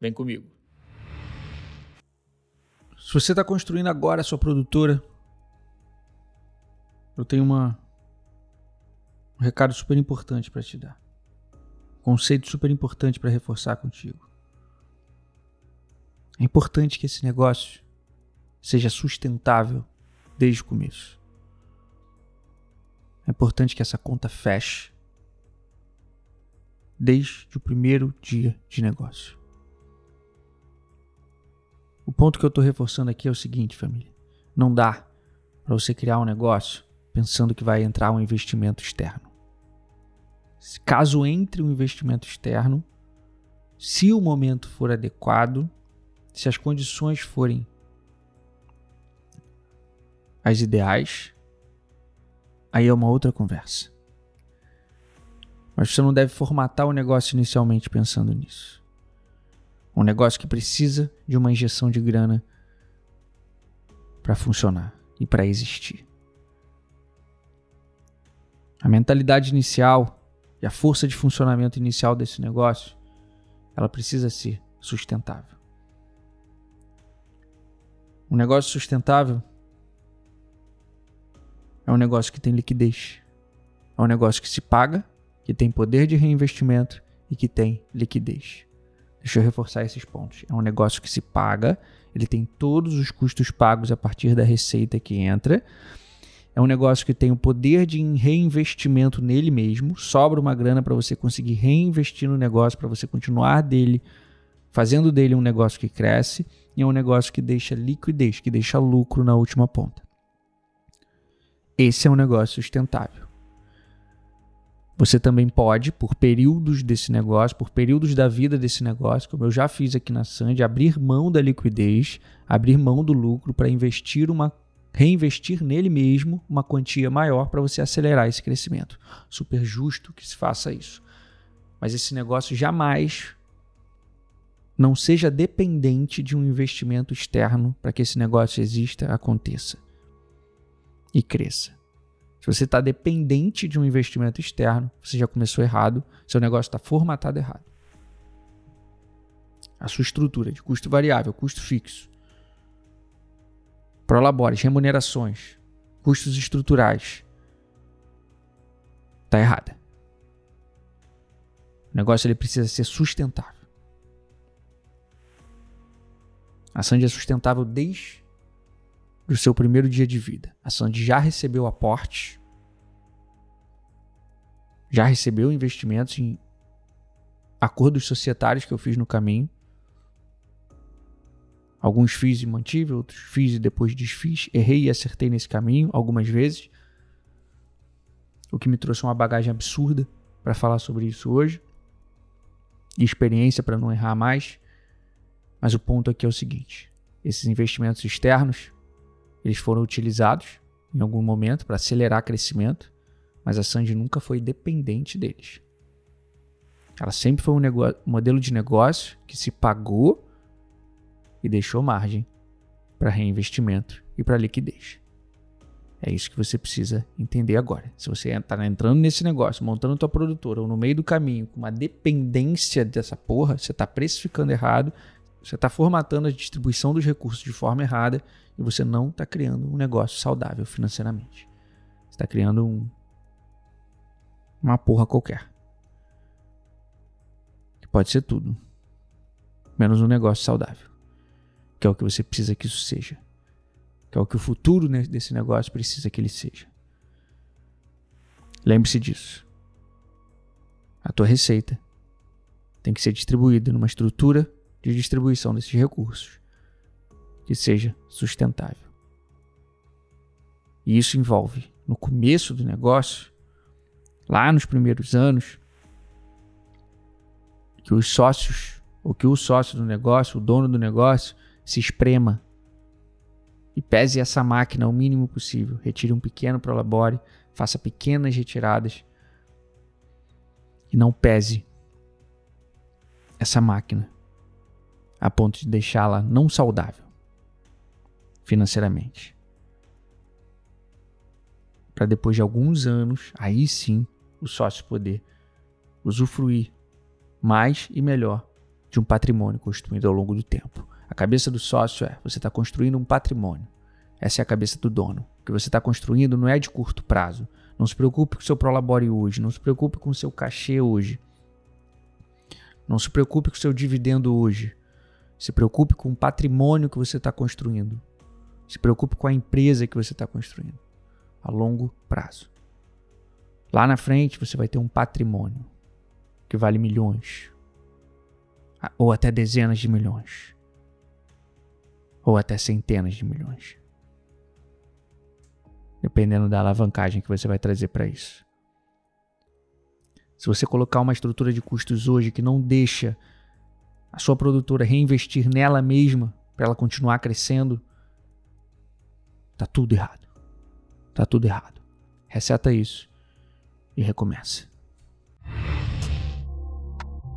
Vem comigo. Se você está construindo agora a sua produtora, eu tenho uma, um recado super importante para te dar. Um conceito super importante para reforçar contigo. É importante que esse negócio seja sustentável desde o começo. É importante que essa conta feche desde o primeiro dia de negócio. Ponto que eu estou reforçando aqui é o seguinte, família: não dá para você criar um negócio pensando que vai entrar um investimento externo. Caso entre um investimento externo, se o momento for adequado, se as condições forem as ideais, aí é uma outra conversa. Mas você não deve formatar o negócio inicialmente pensando nisso. Um negócio que precisa de uma injeção de grana para funcionar e para existir. A mentalidade inicial e a força de funcionamento inicial desse negócio, ela precisa ser sustentável. Um negócio sustentável é um negócio que tem liquidez. É um negócio que se paga, que tem poder de reinvestimento e que tem liquidez. Deixa eu reforçar esses pontos. É um negócio que se paga, ele tem todos os custos pagos a partir da receita que entra. É um negócio que tem o poder de reinvestimento nele mesmo, sobra uma grana para você conseguir reinvestir no negócio, para você continuar dele, fazendo dele um negócio que cresce, e é um negócio que deixa liquidez, que deixa lucro na última ponta. Esse é um negócio sustentável. Você também pode, por períodos desse negócio, por períodos da vida desse negócio, como eu já fiz aqui na Sandy, abrir mão da liquidez, abrir mão do lucro para investir uma reinvestir nele mesmo uma quantia maior para você acelerar esse crescimento. Super justo que se faça isso. Mas esse negócio jamais não seja dependente de um investimento externo para que esse negócio exista, aconteça e cresça. Se você está dependente de um investimento externo, você já começou errado, seu negócio está formatado errado. A sua estrutura de custo variável, custo fixo, prolabores, remunerações, custos estruturais, está errada. O negócio ele precisa ser sustentável. A Sandy é sustentável desde do seu primeiro dia de vida. A Sandy já recebeu aportes, já recebeu investimentos em acordos societários que eu fiz no caminho. Alguns fiz e mantive, outros fiz e depois desfiz. Errei e acertei nesse caminho algumas vezes. O que me trouxe uma bagagem absurda para falar sobre isso hoje. E experiência para não errar mais. Mas o ponto aqui é o seguinte: esses investimentos externos eles foram utilizados em algum momento para acelerar crescimento, mas a Sandy nunca foi dependente deles. Ela sempre foi um, modelo de negócio que se pagou e deixou margem para reinvestimento e para liquidez. É isso que você precisa entender agora. Se você está entrando nesse negócio, montando tua produtora ou no meio do caminho com uma dependência dessa porra, você está precificando errado, você está formatando a distribuição dos recursos de forma errada e você não está criando um negócio saudável financeiramente. Você está criando um, uma porra qualquer. Que pode ser tudo, menos um negócio saudável. Que é o que você precisa que isso seja. Que é o que o futuro desse negócio precisa que ele seja. Lembre-se disso. A tua receita tem que ser distribuída numa estrutura de distribuição desses recursos que seja sustentável. E isso envolve, no começo do negócio, lá nos primeiros anos, que os sócios ou que o sócio do negócio, o dono do negócio, se esprema e pese essa máquina o mínimo possível. Retire um pequeno prolabore, faça pequenas retiradas e não pese essa máquina a ponto de deixá-la não saudável financeiramente. Para depois de alguns anos, aí sim, o sócio poder usufruir mais e melhor de um patrimônio construído ao longo do tempo. A cabeça do sócio é: você está construindo um patrimônio. Essa é a cabeça do dono. O que você está construindo não é de curto prazo. Não se preocupe com o seu prolabore hoje. Não se preocupe com o seu cachê hoje. Não se preocupe com o seu dividendo hoje. Se preocupe com o patrimônio que você está construindo. Se preocupe com a empresa que você está construindo a longo prazo. Lá na frente você vai ter um patrimônio que vale milhões, ou até dezenas de milhões, ou até centenas de milhões, dependendo da alavancagem que você vai trazer para isso. Se você colocar uma estrutura de custos hoje que não deixa a sua produtora reinvestir nela mesma para ela continuar crescendo, tá tudo errado. Tá tudo errado. Reseta isso e recomeça.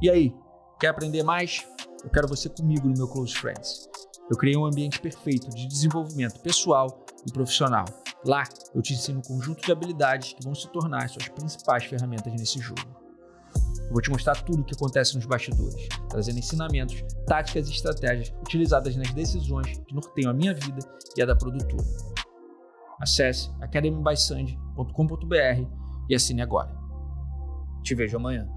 E aí, Quer aprender mais? Eu quero você comigo no meu Close Friends. Eu criei um ambiente perfeito de desenvolvimento pessoal e profissional. Lá, eu te ensino um conjunto de habilidades que vão se tornar suas principais ferramentas nesse jogo. Eu vou te mostrar tudo o que acontece nos bastidores, trazendo ensinamentos, táticas e estratégias utilizadas nas decisões que norteiam a minha vida e a da produtora. Acesse academybysandy.com.br e assine agora. Te vejo amanhã.